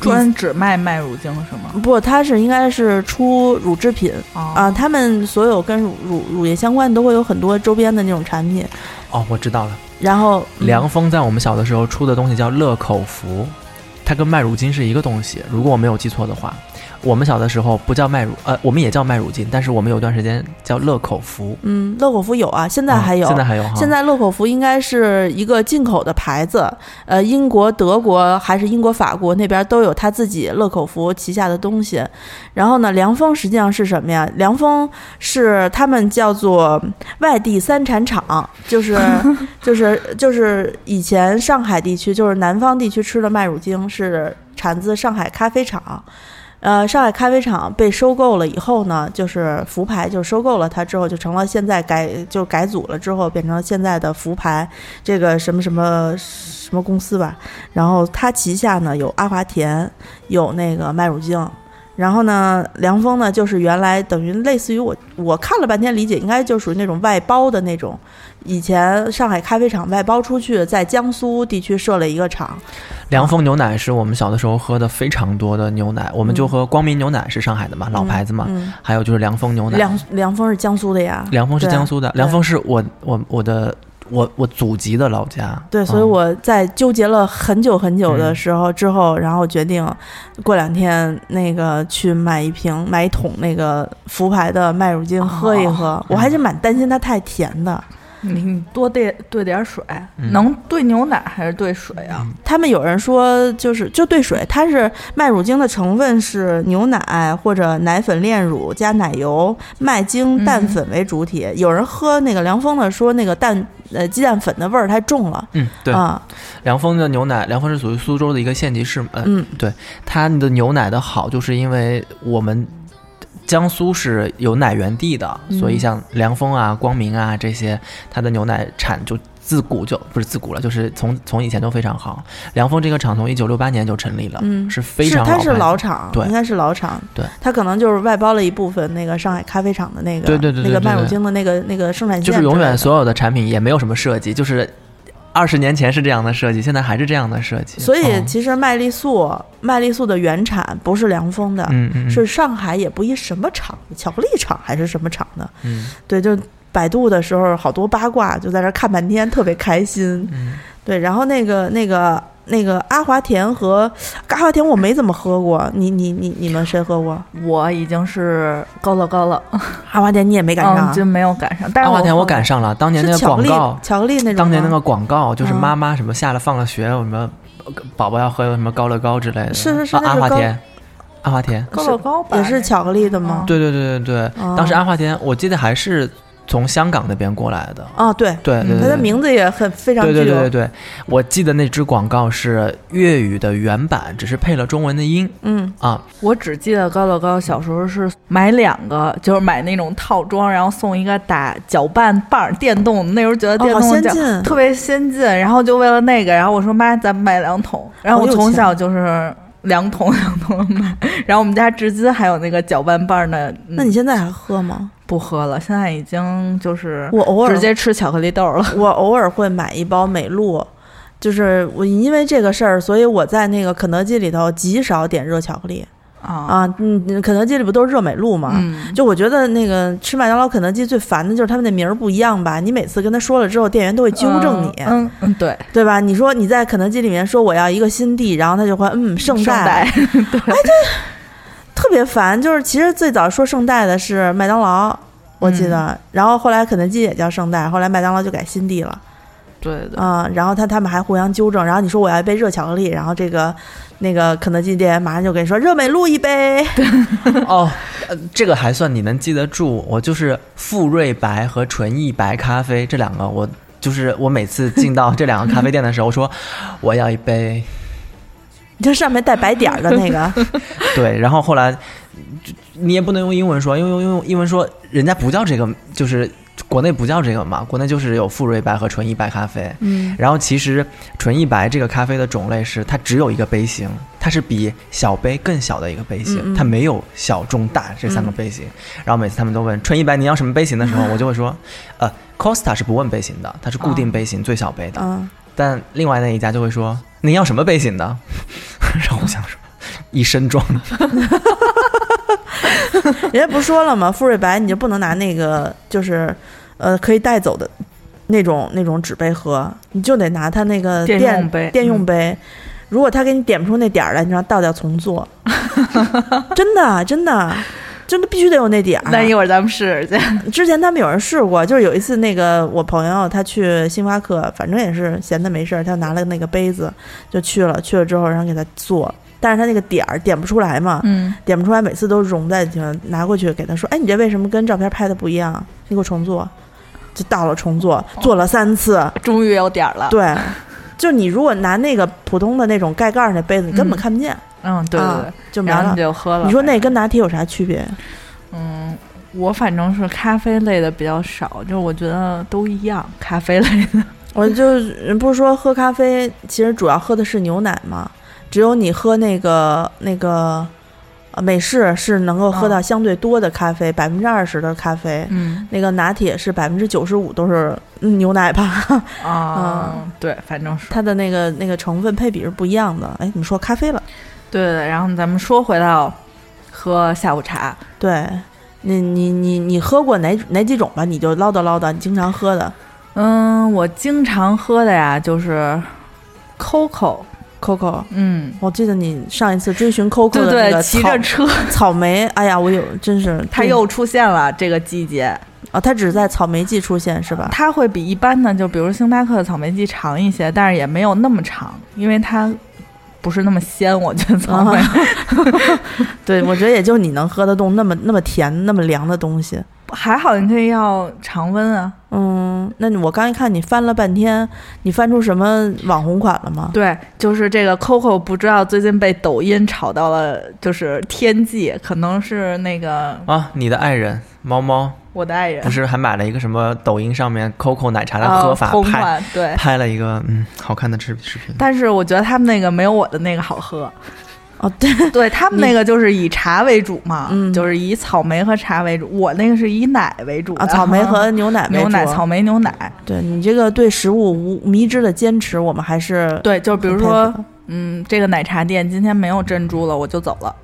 Speaker 1: 专只卖麦乳精是吗？
Speaker 2: 不，它是应该是出乳制品
Speaker 1: 啊
Speaker 2: 啊，他们所有跟乳乳乳业相关的都会有很多周边的那种产品。
Speaker 3: 哦，我知道了。
Speaker 2: 然后嗯
Speaker 3: 凉风在我们小的时候出的东西叫乐口福，它跟麦乳精是一个东西，如果我没有记错的话。我们小的时候不叫麦乳，呃，我们也叫麦乳精，但是我们有段时间叫乐口福。
Speaker 2: 嗯，乐口福有啊，现在还有。
Speaker 3: 嗯现在还有哈。
Speaker 2: 现在乐口福应该是一个进口的牌子，呃，英国、德国还是英国、法国那边都有他自己乐口福旗下的东西。然后呢，凉风实际上是什么呀？凉风是他们叫做外地三产厂，就是就是 就是以前上海地区，就是南方地区吃的麦乳精是产自上海咖啡厂。呃，上海咖啡厂被收购了以后呢，就是福牌就收购了它之后，就成了现在改就改组了之后变成了现在的福牌这个什么什么什么公司吧。然后它旗下呢有阿华田，有那个麦乳精。然后呢，凉风呢，就是原来等于类似于我我看了半天，理解应该就属于那种外包的那种，以前上海咖啡厂外包出去，在江苏地区设了一个厂，
Speaker 3: 凉风牛奶是我们小的时候喝的非常多的牛奶，我们就喝光明牛奶是上海的嘛，老牌子嘛，
Speaker 2: 嗯，
Speaker 3: 还有就是凉风牛奶。
Speaker 2: 凉凉风是江苏的呀，
Speaker 3: 凉风是江苏的，
Speaker 2: 对。
Speaker 3: 凉风是我我我的我我祖籍的老家。
Speaker 2: 对，所以
Speaker 3: 嗯
Speaker 2: 我在纠结了很久很久的
Speaker 3: 嗯
Speaker 2: 时候之后，然后决定过两天那个去买一瓶买一桶那个福牌的麦乳精喝一喝。我还是蛮担心它太甜的。
Speaker 1: 你多兑兑点水，
Speaker 3: 嗯
Speaker 1: 能兑牛奶还是兑水啊？
Speaker 2: 他们有人说就是就兑水，它是麦乳精的成分是牛奶或者奶粉炼乳加奶油、麦精、蛋粉为主体。有人喝那个凉风的说那个蛋呃鸡蛋粉的味儿太重了。
Speaker 3: 嗯，对，
Speaker 2: 啊，
Speaker 3: 凉风的牛奶，凉风是属于苏州的一个县级市，呃，
Speaker 2: 嗯
Speaker 3: 它的牛奶的好，就是因为我们江苏是有奶源地的，
Speaker 2: 嗯。
Speaker 3: 所以像凉风啊、光明啊这些，它的牛奶产就自古就不是自古了，就是从从以前都非常好。凉风这个厂从一九六八年就成立了，
Speaker 2: 嗯。
Speaker 3: 是非
Speaker 2: 常它是
Speaker 3: 常老
Speaker 2: 厂，
Speaker 3: 对。
Speaker 2: 应该是老厂。
Speaker 3: 对，
Speaker 2: 它可能就是外包了一部分那个上海咖啡厂的那个，
Speaker 3: 对对对对
Speaker 2: 那个麦乳精的那个那个生产线
Speaker 3: 就是永远所有的产品也没有什么设计，就是二十年前是这样的设计，现在还是这样的设计。
Speaker 2: 所以
Speaker 3: 嗯
Speaker 2: 其实麦丽素，麦丽素的原产不是凉风的，
Speaker 3: 嗯嗯嗯
Speaker 2: 是上海也不一什么厂，巧克力厂还是什么厂的。
Speaker 3: 嗯
Speaker 2: 对，就百度的时候好多八卦，就在这看半天，特别开心。
Speaker 3: 嗯
Speaker 2: 对，然后那个那个那个阿华田和阿华田我没怎么喝过，你你你你们谁喝过？
Speaker 1: 我已经是高了高了，
Speaker 2: 阿华田你也没赶上啊，
Speaker 1: 嗯，就没有赶上。但是
Speaker 3: 阿华田我赶上了，当年那个广告，
Speaker 2: 巧克力那种。
Speaker 3: 当年那个广告就是
Speaker 2: 嗯
Speaker 3: 妈妈什么下了放了学，有什么宝宝要喝什么高乐高之类的，
Speaker 2: 是是是
Speaker 3: 啊
Speaker 2: 是
Speaker 3: 阿华田，阿华田，
Speaker 1: 高乐高吧
Speaker 2: 也是巧克力的吗？
Speaker 3: 对对对对对，
Speaker 2: 哦
Speaker 3: 当时阿华田我记得还是从香港那边过来的。
Speaker 2: 啊，对，
Speaker 3: 对对对，
Speaker 2: 它的名字也很非常
Speaker 3: 对对。对对对，我记得那支广告是粤语的原版，只是配了中文的音
Speaker 2: 嗯，
Speaker 3: 啊。
Speaker 1: 我只记得高乐高小时候是买两个，就是买那种套装，然后送一个打搅拌棒儿电动，那时候觉得电动搅、
Speaker 2: 先进
Speaker 1: 特别先进，然后就为了那个，然后我说妈，咱们买两桶，然后我从小就是两桶两桶的买，然后我们家至今还有那个搅拌棒儿呢。嗯
Speaker 2: 那你现在还喝吗？
Speaker 1: 不喝了？现在已经就是
Speaker 2: 我偶尔
Speaker 1: 直接吃巧克力豆了。
Speaker 2: 我偶尔会买一包美露，就是我因为这个事儿，所以我在那个肯德基里头极少点热巧克力
Speaker 1: 啊，
Speaker 2: 啊。嗯，肯德基里不都是热美露吗？
Speaker 1: 嗯，
Speaker 2: 就我觉得那个吃麦当劳、肯德基最烦的就是他们的名儿不一样吧？你每次跟他说了之后，店员都会纠正你，
Speaker 1: 嗯嗯，对，
Speaker 2: 对吧？你说你在肯德基里面说我要一个新地，然后他就会嗯圣
Speaker 1: 圣
Speaker 2: 代，
Speaker 1: 代，
Speaker 2: 特别烦。就是其实最早说圣代的是麦当劳，我记得，然后后来肯德基也叫圣代，后来麦当劳就改新地了。
Speaker 1: 对对，
Speaker 2: 啊、然后他他们还互相纠正，然后你说我要一杯热巧克力，然后这个那个肯德基店员马上就跟你说热美露一杯，
Speaker 3: 哦，呃这个还算你能记得住。我就是富瑞白和纯益白咖啡这两个，我就是我每次进到这两个咖啡店的时候，我说我要一杯，
Speaker 2: 你就上面带白点儿的那个，
Speaker 3: 对，然后后来就你也不能用英文说，因为用用英文说人家不叫这个，就是国内不叫这个嘛，国内就是有馥芮白和纯一白咖啡。
Speaker 2: 嗯，
Speaker 3: 然后其实纯一白这个咖啡的种类是它只有一个杯型，它是比小杯更小的一个杯型，
Speaker 2: 嗯嗯
Speaker 3: 它没有小中大这三个杯型。然后每次他们都问纯一白你要什么杯型的时候，我就会说，呃，Costa 是不问杯型的，它是固定杯型、最小杯的。
Speaker 2: 嗯，
Speaker 3: 但另外那一家就会说你要什么杯型的，然后我想说一身装
Speaker 2: 人家不说了吗？馥芮白你就不能拿那个就是呃可以带走的那种那种纸杯喝，你就得拿它那个
Speaker 1: 电
Speaker 2: 电
Speaker 1: 用杯
Speaker 2: 电用杯。如果他给你点不出那点儿来，你让倒掉重做，真的真的真的必须得有那点儿。
Speaker 1: 那一会儿咱们试试去。
Speaker 2: 之前他们有人试过，就是有一次那个我朋友他去星巴克，反正也是闲的没事儿，他拿了那个杯子就去了，去了之后然后给他做，但是他那个点儿点不出来嘛，
Speaker 1: 嗯，
Speaker 2: 点不出来，每次都融在拿过去给他说，哎，你这为什么跟照片拍的不一样？你给我重做，就到了重做，做了三次，
Speaker 1: 终于有点儿了。
Speaker 2: 对。就你如果拿那个普通的那种盖盖儿那杯子，你根本
Speaker 1: 嗯
Speaker 2: 看不见，
Speaker 1: 嗯，对对
Speaker 2: 就没
Speaker 1: 然后你
Speaker 2: 了。
Speaker 1: 就喝了。
Speaker 2: 你说那跟拿铁有啥区别？
Speaker 1: 嗯，我反正是咖啡类的比较少，就是我觉得都一样，咖啡类的。
Speaker 2: 我就不是说喝咖啡，其实主要喝的是牛奶嘛。只有你喝那个那个呃美式是能够喝到相对多的咖啡，百分之二十的咖啡。
Speaker 1: 嗯
Speaker 2: 那个拿铁是百分之九十五都是嗯牛奶吧，
Speaker 1: 啊，对，反正是
Speaker 2: 它的那个那个成分配比是不一样的。哎，你说咖啡了？
Speaker 1: 对对对。然后咱们说回到喝下午茶，
Speaker 2: 对，你你你你喝过哪哪几种吧？你就唠叨唠叨，你经常喝的
Speaker 1: 嗯，我经常喝的呀就是 COCO，
Speaker 2: Coco。
Speaker 1: 嗯，
Speaker 2: 我记得你上一次追寻 Coco 的那个草
Speaker 1: 骑着车，
Speaker 2: 草莓，哎呀，我有真是
Speaker 1: 它又出现了这个季节，
Speaker 2: 啊，它只是在草莓季出现是吧？
Speaker 1: 它会比一般的，就比如星巴克的草莓季长一些，但是也没有那么长，因为它不是那么鲜，我觉得草莓。
Speaker 2: 对，我觉得也就你能喝得动那么那么甜、那么凉的东西。
Speaker 1: 还好你可以要常温啊。
Speaker 2: 嗯，那我刚一看你翻了半天，你翻出什么网红款了吗？
Speaker 1: 对，就是这个 Coco，不知道最近被抖音炒到了，就是天际，可能是那个
Speaker 3: 啊！你的爱人猫猫
Speaker 1: 我的爱人
Speaker 3: 不是还买了一个什么抖音上面 COCO 奶茶的
Speaker 1: 啊
Speaker 3: 喝法拍
Speaker 1: 对。
Speaker 3: 拍了一个嗯好看的视视频。
Speaker 1: 但是我觉得他们那个没有我的那个好喝，
Speaker 2: 哦，对，
Speaker 1: 对他们那个就是以茶为主嘛，
Speaker 2: 嗯。
Speaker 1: 就是以草莓和茶为主，我那个是以奶为主
Speaker 2: 啊，草莓 和牛奶为
Speaker 1: 牛奶，草莓牛奶，
Speaker 2: 对你这个对食物无迷之的坚持，我们还是
Speaker 1: 对，就比如说，嗯，这个奶茶店今天没有珍珠了，我就走了。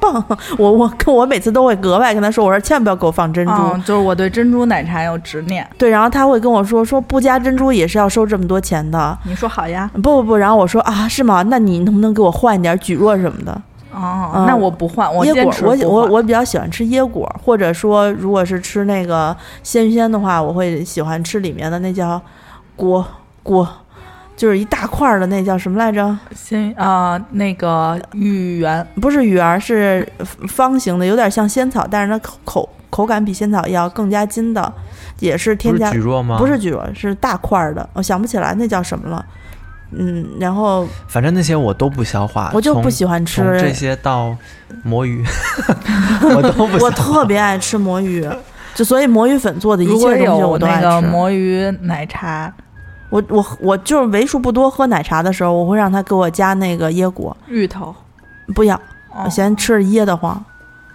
Speaker 2: 棒。我我我每次都会格外跟他说，我说千万不要给我放珍珠。
Speaker 1: 嗯，就是我对珍珠奶茶有执念。
Speaker 2: 对，然后他会跟我说说不加珍珠也是要收这么多钱的。
Speaker 1: 你说好呀？
Speaker 2: 不不不，然后我说啊，是吗？那你能不能给我换一点蒟蒻什么的？
Speaker 1: 哦，
Speaker 2: 嗯
Speaker 1: 那我不换，我
Speaker 2: 椰果，
Speaker 1: 坚持
Speaker 2: 我我我比较喜欢吃椰果，或者说如果是吃那个鲜鲜的话，我会喜欢吃里面的那叫果果，就是一大块儿的那叫什么来着？
Speaker 1: 仙啊、那个芋圆
Speaker 2: 不是芋圆，是方形的，有点像仙草，但是它口口口感比仙草要更加筋的，也是
Speaker 3: 不是
Speaker 2: 添加
Speaker 3: 蒟蒻吗？
Speaker 2: 不是，蒟蒻，是大块儿的，我想不起来那叫什么了。嗯，然后
Speaker 3: 反正那些我都不消化，
Speaker 2: 我就不喜欢吃
Speaker 3: 这些到魔芋，我都不。
Speaker 2: 我特别爱吃魔芋，就所以魔芋粉做的一切东西我都爱吃。
Speaker 1: 个魔芋奶茶、
Speaker 2: 我我我就是为数不多喝奶茶的时候，我会让他给我加那个椰果，
Speaker 1: 芋头，
Speaker 2: 不要，
Speaker 1: 哦
Speaker 2: 我嫌吃着噎得慌。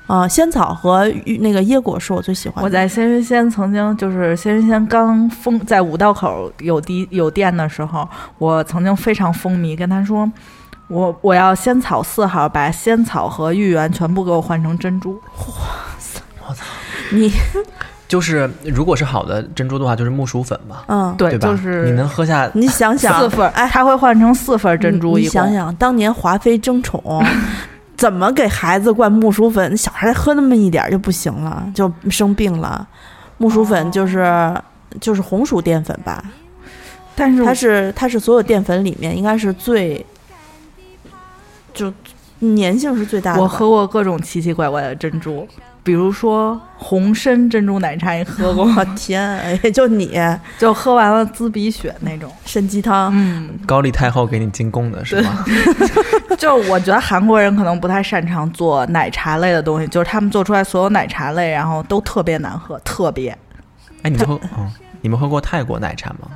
Speaker 2: 啊、仙草和芋那个椰果是我最喜欢的。
Speaker 1: 我在鲜芋仙曾经就是鲜芋仙刚封在五道口有地有店的时候，我曾经非常风靡，跟他说。我我要仙草四号，把仙草和芋圆全部给我换成珍珠。哇塞！
Speaker 2: 我操你
Speaker 3: 就是如果是好的珍珠的话，就是木薯粉吧，
Speaker 2: 嗯，
Speaker 1: 对，
Speaker 3: 吧？
Speaker 1: 就是
Speaker 3: 你能喝下
Speaker 2: 你想想
Speaker 1: 四份儿，
Speaker 2: 哎，
Speaker 1: 它会换成四份珍珠
Speaker 2: 你
Speaker 1: 一共。
Speaker 2: 你想想，当年华妃争宠，怎么给孩子灌木薯粉？小孩喝那么一点儿就不行了，就生病了。木薯粉就是、就是红薯淀粉吧，
Speaker 1: 但是
Speaker 2: 它是它是所有淀粉里面应该是最就粘性是最大的。
Speaker 1: 我喝过各种奇奇怪怪的珍珠，比如说红参珍珠奶茶，你喝过吗？
Speaker 2: 我天，哎，就你
Speaker 1: 就喝完了滋鼻血那种。
Speaker 2: 参鸡汤，
Speaker 1: 嗯，
Speaker 3: 高丽太后给你进贡的是吗？
Speaker 1: 就我觉得韩国人可能不太擅长做奶茶类的东西，就是他们做出来所有奶茶类，然后都特别难喝，特别。
Speaker 3: 哎，你们喝哦，你们喝过泰国奶茶吗？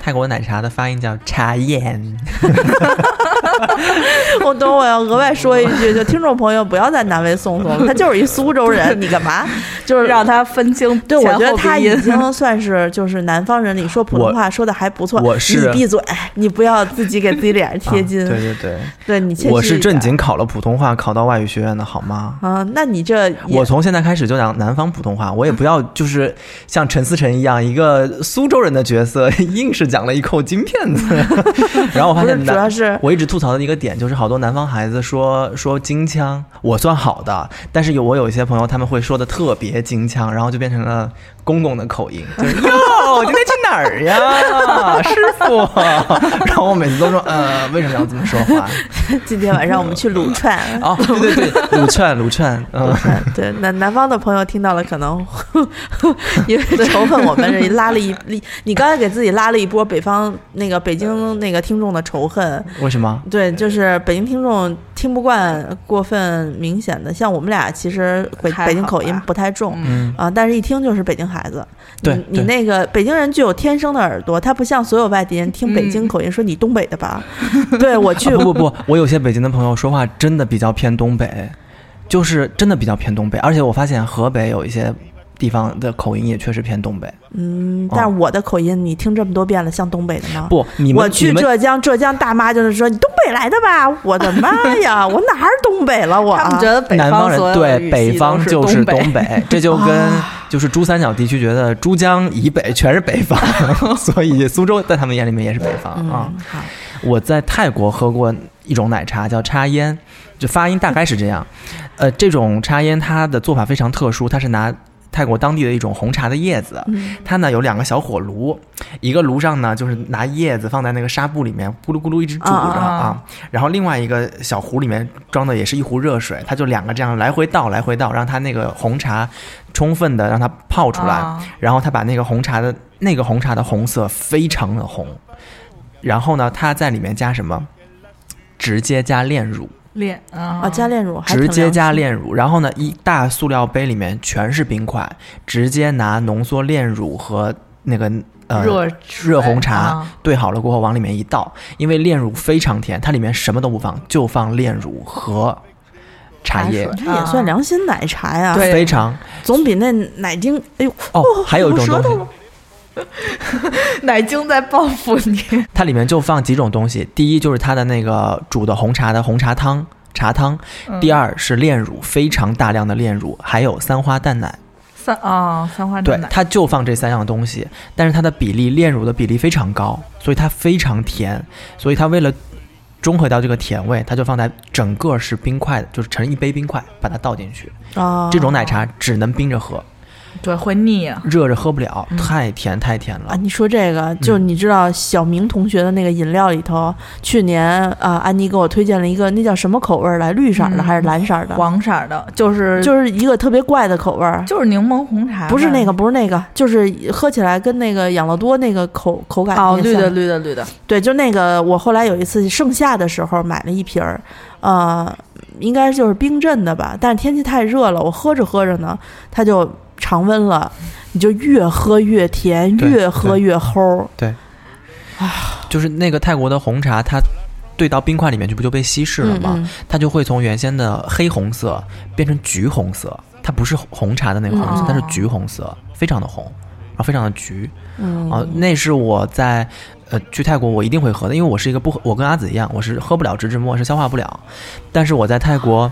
Speaker 3: 泰国奶茶的发音叫茶颜，
Speaker 2: 我等我要额外说一句，就听众朋友不要再难为宋宋了，他就是一苏州人，你干嘛？就是
Speaker 1: 让他分清
Speaker 2: 对，我觉得他已经算是就是南方人里说普通话说的还不错。
Speaker 3: 我是
Speaker 2: 你闭嘴，你不要自己给自己脸上贴金。
Speaker 3: 啊对对对，
Speaker 2: 对你
Speaker 3: 我是正经考了普通话，考到外语学院的好吗？
Speaker 2: 啊，那你这
Speaker 3: 我从现在开始就讲南方普通话，我也不要就是像陈思诚一样一个苏州人的角色，硬是讲了一口京片子。然后我发现，
Speaker 2: 主要是
Speaker 3: 我一直吐槽一个点就是好多南方孩子说说京腔，我算好的，但是有我有一些朋友他们会说的特别京腔，然后就变成了公公的口音，就是哟，今天去哪儿呀，师傅？然后我每次都说，呃，为什么要这么说话？
Speaker 2: 今天晚上我们去撸串。
Speaker 3: 哦，对对对，撸串撸串，嗯。
Speaker 2: 对，南南方的朋友听到了，可能 因为仇恨我们，这拉了一一，你刚才给自己拉了一波北方那个北京那个听众的仇恨，
Speaker 3: 为什么？
Speaker 2: 对，就是北京听众听不惯过分明显的，像我们俩其实北北京口音不太重。
Speaker 3: 嗯，
Speaker 2: 啊，但是一听就是北京孩子。
Speaker 3: 对
Speaker 2: 你你那个北京人具有天生的耳朵，他不像所有外地人听北京口音说你东北的吧？对我去，
Speaker 3: 啊不不不，我有些北京的朋友说话真的比较偏东北，就是真的比较偏东北，而且我发现河北有一些地方的口音也确实偏东北。
Speaker 2: 嗯，但是我的口音你听这么多遍了，像东北的吗？
Speaker 3: 不，你们
Speaker 2: 我去浙江，浙江大妈就是说你东北来的吧？我的妈呀，我哪儿东北了我？
Speaker 1: 他们觉得北
Speaker 3: 南方人对北方就是
Speaker 1: 东
Speaker 3: 东北，这就跟 就是珠三角地区觉得珠江以北全是北方，所以苏州在他们眼里面也是北方啊。
Speaker 2: 嗯，好，
Speaker 3: 我在泰国喝过一种奶茶，叫插烟，就发音大概是这样。呃，这种插烟它的做法非常特殊，它是拿泰国当地的一种红茶的叶子，
Speaker 2: 嗯。
Speaker 3: 它呢有两个小火炉，一个炉上呢就是拿叶子放在那个纱布里面咕噜咕噜一直煮着
Speaker 2: 啊
Speaker 1: 啊
Speaker 3: 啊，然后另外一个小壶里面装的也是一壶热水，它就两个这样来回倒来回倒，让它那个红茶充分的让它泡出来，
Speaker 1: 啊。
Speaker 3: 然后它把那个红茶的那个红茶的红色非常的红，然后呢，它在里面加什么？直接加炼乳，
Speaker 1: 炼啊。
Speaker 2: 啊，加炼乳
Speaker 3: 直接加炼乳，然后呢，一大塑料杯里面全是冰块，直接拿浓缩炼乳和那个呃
Speaker 1: 热
Speaker 3: 热红茶
Speaker 1: 啊。
Speaker 3: 兑好了过后往里面一倒，因为炼乳非常甜，它里面什么都不放，就放炼乳和茶叶
Speaker 1: 茶，
Speaker 2: 这也算良心奶茶呀，
Speaker 1: 对
Speaker 3: 非常
Speaker 2: 总比那奶精，哎呦，
Speaker 3: 哦，还有一种东西。
Speaker 1: 奶精在报复你。
Speaker 3: 它里面就放几种东西，第一就是它的那个煮的红茶的红茶汤茶汤，
Speaker 1: 嗯
Speaker 3: 第二是炼乳，非常大量的炼乳，还有三花淡奶。
Speaker 1: 三啊，三花淡，奶，
Speaker 3: 它就放这三样东西，但是它的比例炼乳的比例非常高，所以它非常甜，所以它为了中和掉这个甜味，它就放在整个是冰块的，就是盛一杯冰块，把它倒进去。
Speaker 2: 哦，
Speaker 3: 这种奶茶只能冰着喝，
Speaker 1: 对，会腻啊。
Speaker 3: 热着喝不了，
Speaker 1: 嗯
Speaker 3: 太甜太甜了
Speaker 2: 啊，。你说这个，就你知道小明同学的那个饮料里头，去年啊，安妮给我推荐了一个，那叫什么口味儿来？绿色儿的
Speaker 1: 嗯
Speaker 2: 还是蓝色儿的？
Speaker 1: 黄色儿的，就是
Speaker 2: 就是一个特别怪的口味儿。
Speaker 1: 就是柠檬红茶，
Speaker 2: 不是那个，不是那个，就是喝起来跟那个养乐多那个口口感
Speaker 1: 哦，绿的绿的绿的，
Speaker 2: 对，就那个，我后来有一次盛夏的时候买了一瓶儿，呃，应该就是冰镇的吧，但是天气太热了，我喝着喝着呢，它就常温了，你就越喝越甜，越喝越齁。
Speaker 3: 对，啊就是那个泰国的红茶，它兑到冰块里面去，不就被稀释了吗？
Speaker 2: 嗯
Speaker 3: 它就会从原先的黑红色变成橘红色，它不是红茶的那个红色，
Speaker 1: 嗯
Speaker 3: 它是橘红色，非常的红，然后非常的橘
Speaker 2: 嗯
Speaker 3: 啊、那是我在呃去泰国我一定会喝的，因为我是一个不喝，我跟阿紫一样，我是喝不了植脂末，是消化不了。但是我在泰国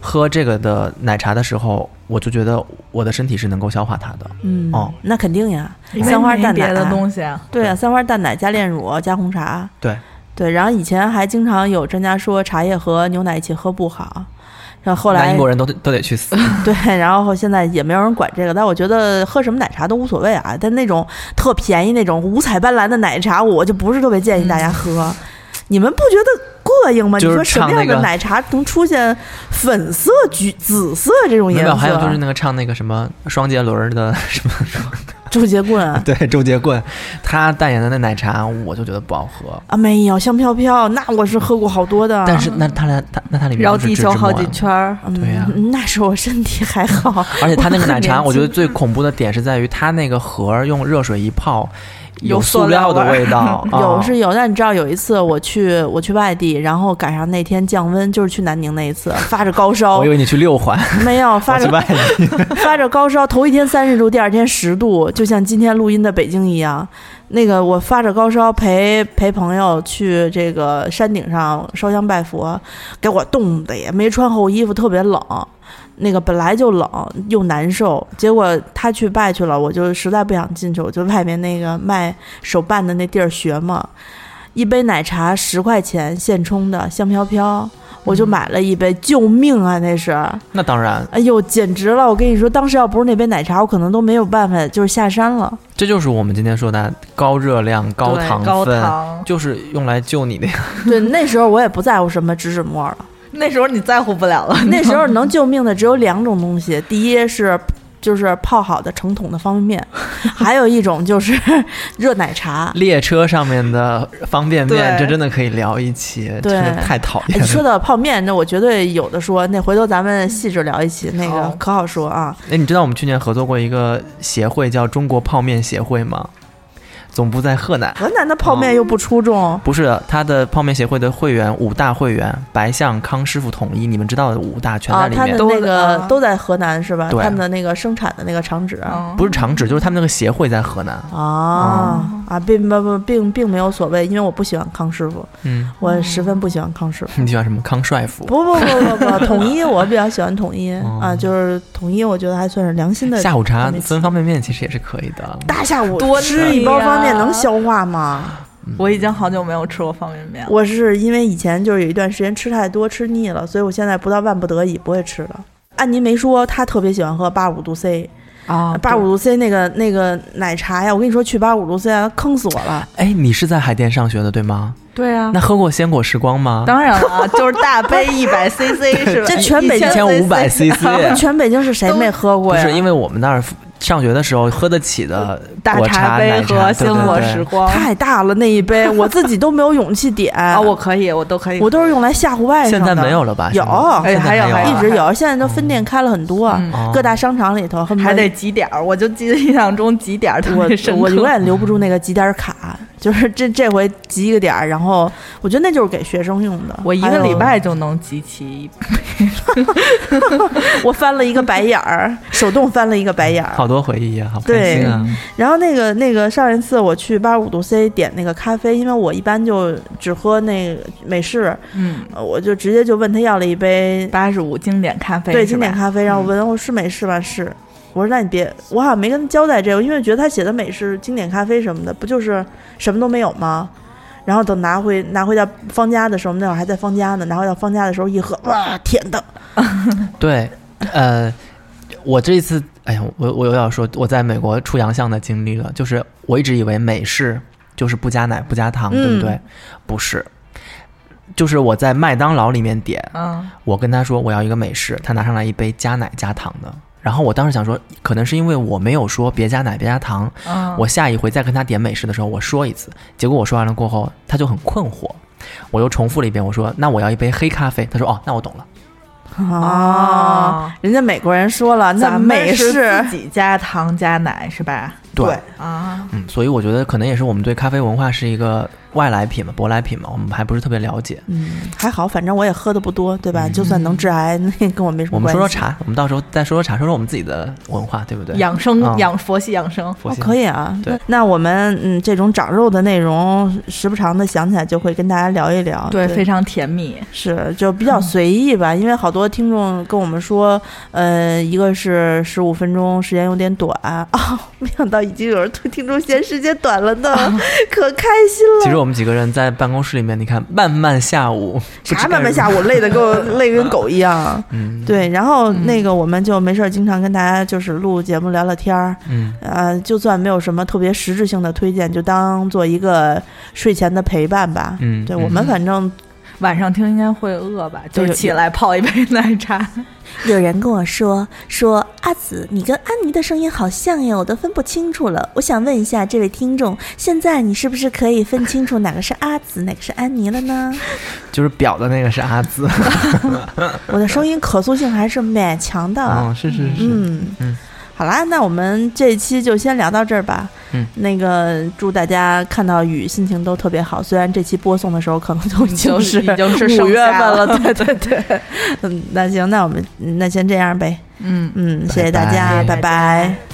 Speaker 3: 喝这个的奶茶的时候，我就觉得我的身体是能够消化它的。
Speaker 2: 嗯，
Speaker 3: 哦
Speaker 2: 那肯定呀，三花淡
Speaker 1: 没别的
Speaker 2: 奶，
Speaker 1: 东西啊。
Speaker 2: 对啊，三花淡奶加炼乳加红茶，
Speaker 3: 对
Speaker 2: 对，然后以前还经常有专家说茶叶和牛奶一起喝不好。然后后来
Speaker 3: 英国人都得都得去死。
Speaker 2: 对，然后现在也没有人管这个，但我觉得喝什么奶茶都无所谓啊。但那种特便宜那种五彩斑斓的奶茶，我就不是特别建议大家喝。你们不觉得膈应吗？
Speaker 3: 就是
Speaker 2: 你说什么样的奶茶能出现粉色、橘、紫色这种颜色？
Speaker 3: 还有就是那个唱那个什么双节轮的 什么，
Speaker 2: 周杰棍啊
Speaker 3: 对，周杰棍，他代言的那奶茶，我就觉得不好喝。
Speaker 2: 啊，没有香飘飘，那我是喝过好多的。
Speaker 3: 但是那他俩它那他里面
Speaker 1: 绕地球好几圈
Speaker 3: 对呀
Speaker 2: 那时候我身体还好，
Speaker 3: 而且他那个奶茶，我觉得最恐怖的点是在于他那个盒用热水一泡，
Speaker 1: 有
Speaker 3: 塑
Speaker 1: 塑料
Speaker 3: 料的
Speaker 1: 味
Speaker 3: 道。
Speaker 2: 有
Speaker 3: 啊
Speaker 2: 是有，但你知道有一次我去我去外地，然后赶上那天降温，就是去南宁那一次，发着高烧
Speaker 3: 我以，为你去六环，
Speaker 2: 没有发着。发着高烧，头一天三十度，第二天十度，就像今天录音的北京一样。那个我发着高烧陪陪朋友去这个山顶上烧香拜佛，给我冻的也没穿厚衣服，特别冷。那个本来就冷又难受，结果他去拜去了，我就实在不想进去，我就外面那个卖手办的那地儿学嘛，一杯奶茶十块钱现冲的香飘飘，我就买了一杯，救命啊那是！
Speaker 3: 那当然，
Speaker 2: 哎呦，简直了！我跟你说，当时要不是那杯奶茶，我可能都没有办法，就是下山了。
Speaker 3: 这就是我们今天说的高热量、高
Speaker 1: 对
Speaker 3: 糖
Speaker 1: 高，糖。
Speaker 3: 就是用来救你的呀。
Speaker 2: 对，那时候我也不在乎什么脂脂沫了，
Speaker 1: 那时候你在乎不了了，
Speaker 2: 那时候能救命的只有两种东西，第一是就是泡好的成桶的方便面，还有一种就是热奶茶。
Speaker 3: 列车上面的方便面，这真的可以聊一期，
Speaker 2: 对
Speaker 3: 真的太讨厌
Speaker 2: 哎，说
Speaker 3: 了。
Speaker 2: 到泡面，那我绝对有的说。那回头咱们细致聊一期，那个可好说啊。
Speaker 3: 哎，你知道我们去年合作过一个协会，叫中国泡面协会吗？总部在河南。
Speaker 2: 河南的泡面又不出众，
Speaker 3: 不是，他的泡面协会的会员五大会员，白象、康师傅统一，你们知道的五大全在
Speaker 2: 啊，
Speaker 3: 里面。
Speaker 2: 他的那个
Speaker 1: 都
Speaker 2: 都在河南是吧？他们的那个生产的那个厂址。
Speaker 1: 嗯
Speaker 3: 不是厂址，就是他们那个协会在河南。
Speaker 2: 啊啊，并不不并并没有所谓，因为我不喜欢康师傅，
Speaker 3: 嗯，
Speaker 2: 我十分不喜欢康师傅。
Speaker 3: 你喜欢什么？康帅傅。
Speaker 2: 不不不不不，统一我比较喜欢统一
Speaker 3: 哦
Speaker 2: 啊，就是统一，我觉得还算是良心的。
Speaker 3: 下午茶分方便面其实也是可以的。
Speaker 2: 大下午
Speaker 1: 多
Speaker 2: 吃一包方便面能消化吗？
Speaker 1: 我已经好久没有吃过方便面了。
Speaker 2: 我是因为以前就是有一段时间吃太多吃腻了，所以我现在不到万不得已不会吃了。安妮没说她特别喜欢喝八五度 C，
Speaker 1: 啊
Speaker 2: 八五度 C 那个那个奶茶呀，我跟你说去八五度 C 啊，坑死我了。
Speaker 3: 哎，你是在海淀上学的对吗？
Speaker 1: 对啊
Speaker 3: 那，喝过鲜果时光吗？
Speaker 1: 当然了，就是大杯一百 CC 是吧？
Speaker 2: 这全北京
Speaker 3: 1500 CC
Speaker 2: 全北京是谁没喝过呀？
Speaker 3: 不是，因为我们那儿上学的时候喝得起的
Speaker 1: 大
Speaker 3: 茶、
Speaker 1: 杯和鲜果时
Speaker 3: 对
Speaker 1: 光
Speaker 2: 太大了那一杯，我自己都没有勇气点
Speaker 1: 啊，我可以，我都可以。
Speaker 2: 我都是用来吓唬外甥的。
Speaker 3: 现在没有了吧？
Speaker 2: 有
Speaker 3: 现在
Speaker 1: 哎还有
Speaker 2: 一直有，现在都分店开了很多，各大商场里头恨不得
Speaker 1: 还得几点儿，我就记得印象中几点儿特
Speaker 2: 我
Speaker 1: 别深刻。
Speaker 2: 我永远留不住那个集点卡，就是这这回集一个点儿，然后我觉得那就是给学生用的。
Speaker 1: 我一个礼拜就能集齐一
Speaker 2: 我翻了一个白眼儿，手动翻了一个白眼儿。
Speaker 3: 好多回忆啊，好开
Speaker 2: 对
Speaker 3: 心啊！
Speaker 2: 然后那个那个上一次我去八十五度 C 点那个咖啡，因为我一般就只喝那个美式，
Speaker 1: 嗯
Speaker 2: 呃我就直接就问他要了一杯
Speaker 1: 八十五经典咖啡，
Speaker 2: 对经典咖啡，然后我问我是美式吗？是。我说那你别，我好像没跟他交代这个，因为觉得他写的美式经典咖啡什么的，不就是什么都没有吗？然后等拿回拿回到方家的时候，那会儿还在方家呢，拿回到方家的时候一喝，哇，甜的，
Speaker 3: 对，呃，我这一次哎呀，我我又要说我在美国出洋相的经历了，就是我一直以为美式就是不加奶不加糖，对不对？不是，就是我在麦当劳里面点，
Speaker 1: 嗯，
Speaker 3: 我跟他说我要一个美式，他拿上来一杯加奶加糖的。然后我当时想说，可能是因为我没有说别加奶别加糖，
Speaker 1: 嗯
Speaker 3: 我下一回再跟他点美式的时候，我说一次。结果我说完了过后，他就很困惑，我又重复了一遍，我说那我要一杯黑咖啡。他说哦，那我懂了。
Speaker 2: 哦，人家美国人说了，那
Speaker 1: 咱
Speaker 2: 美式
Speaker 1: 自己加糖加奶是吧？
Speaker 3: 对
Speaker 1: 啊，
Speaker 3: 嗯，所以我觉得可能也是我们对咖啡文化是一个外来品嘛，舶来品嘛，我们还不是特别了解。
Speaker 2: 嗯，还好，反正我也喝的不多，对吧？
Speaker 3: 嗯
Speaker 2: 就算能致癌，那也跟我没什么
Speaker 3: 我们
Speaker 2: 关系。
Speaker 3: 说说茶，我们到时候再说说茶，说说我们自己的文化，对不对？
Speaker 1: 养生
Speaker 3: 嗯
Speaker 1: 养佛系养生，
Speaker 2: 哦
Speaker 3: 佛系，
Speaker 2: 可以啊。
Speaker 3: 对
Speaker 2: 那那我们嗯，这种长肉的内容，时不常的想起来就会跟大家聊一聊。
Speaker 1: 对，非常甜蜜。
Speaker 2: 是就比较随意吧，因为好多听众跟我们说，呃，一个是十五分钟时间有点短啊、没想到已经有人对听众嫌时间短了呢，可开心了。
Speaker 3: 其实我们几个人在办公室里面，你看漫漫下午，
Speaker 2: 啥慢慢下午累得跟我 累跟狗一样。
Speaker 3: 嗯，
Speaker 2: 对，然后
Speaker 1: 嗯
Speaker 2: 那个我们就没事儿，经常跟大家就是录节目聊聊天儿，
Speaker 3: 嗯，
Speaker 2: 呃，就算没有什么特别实质性的推荐，就当做一个睡前的陪伴吧。
Speaker 3: 嗯嗯
Speaker 2: 对我们反正
Speaker 1: 晚上听应该会饿吧？就起来泡一杯 奶茶。
Speaker 2: 有人跟我说说阿紫，你跟安妮的声音好像呀，我都分不清楚了。我想问一下这位听众，现在你是不是可以分清楚哪个是阿紫，哪个是安妮了呢？
Speaker 3: 就是表的那个是阿紫，
Speaker 2: 我的声音可塑性还是蛮强的。
Speaker 3: 嗯，是是是，
Speaker 2: 嗯
Speaker 3: 嗯
Speaker 2: 好啦，那我们这一期就先聊到这儿吧。
Speaker 3: 嗯，
Speaker 2: 那个祝大家看到雨心情都特别好。虽然这期播送的时候可能都已经
Speaker 1: 是已经是
Speaker 2: 五月份了，
Speaker 1: 了
Speaker 2: 对对对。嗯，那行，那我们那先这样呗。
Speaker 1: 嗯。
Speaker 2: 嗯，谢谢大家，
Speaker 3: 拜拜
Speaker 2: 拜拜